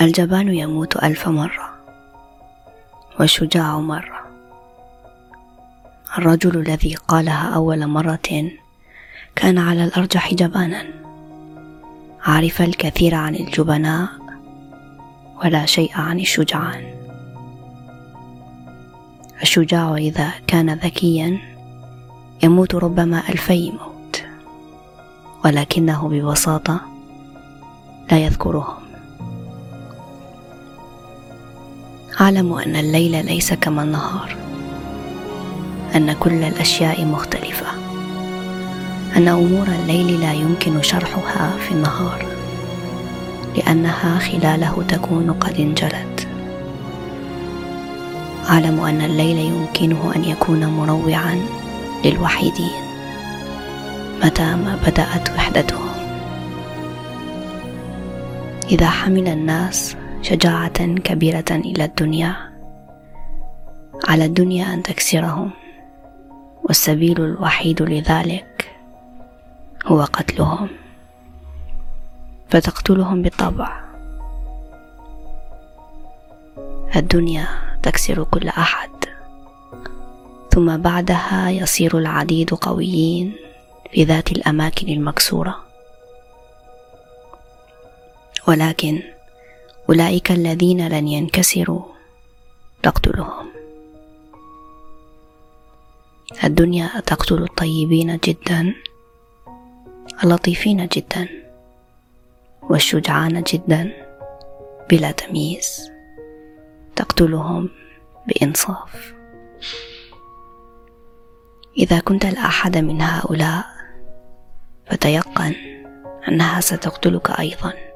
الجبان يموت ألف مرة والشجاع مرة. الرجل الذي قالها أول مرة كان على الأرجح جبانا. عرف الكثير عن الجبناء ولا شيء عن الشجعان. الشجاع إذا كان ذكيا يموت ربما ألفي موت ولكنه ببساطة لا يذكرهم. أعلم أن الليل ليس كما النهار أن كل الأشياء مختلفة أن أمور الليل لا يمكن شرحها في النهار لأنها خلاله تكون قد انجلت. أعلم أن الليل يمكنه أن يكون مروعا للوحيدين متى ما بدأت وحدتهم. إذا حمل الناس شجاعة كبيرة إلى الدنيا. على الدنيا أن تكسرهم والسبيل الوحيد لذلك هو قتلهم. فتقتلهم بالطبع. الدنيا تكسر كل أحد. ثم بعدها يصير العديد قويين في ذات الأماكن المكسورة. ولكن أولئك الذين لن ينكسروا تقتلهم. الدنيا تقتل الطيبين جدا اللطيفين جدا والشجعان جدا بلا تمييز. تقتلهم بإنصاف. إذا كنت احد من هؤلاء فتيقن أنها ستقتلك أيضا.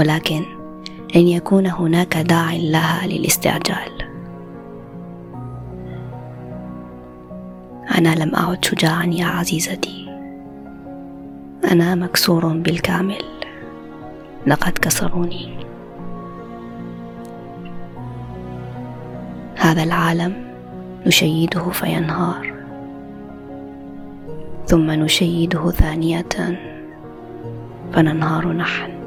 ولكن لن يكون هناك داع لها للاستعجال. أنا لم أعد شجاعا يا عزيزتي. أنا مكسور بالكامل. لقد كسروني. هذا العالم نشيده فينهار. ثم نشيده ثانية فننهار نحن.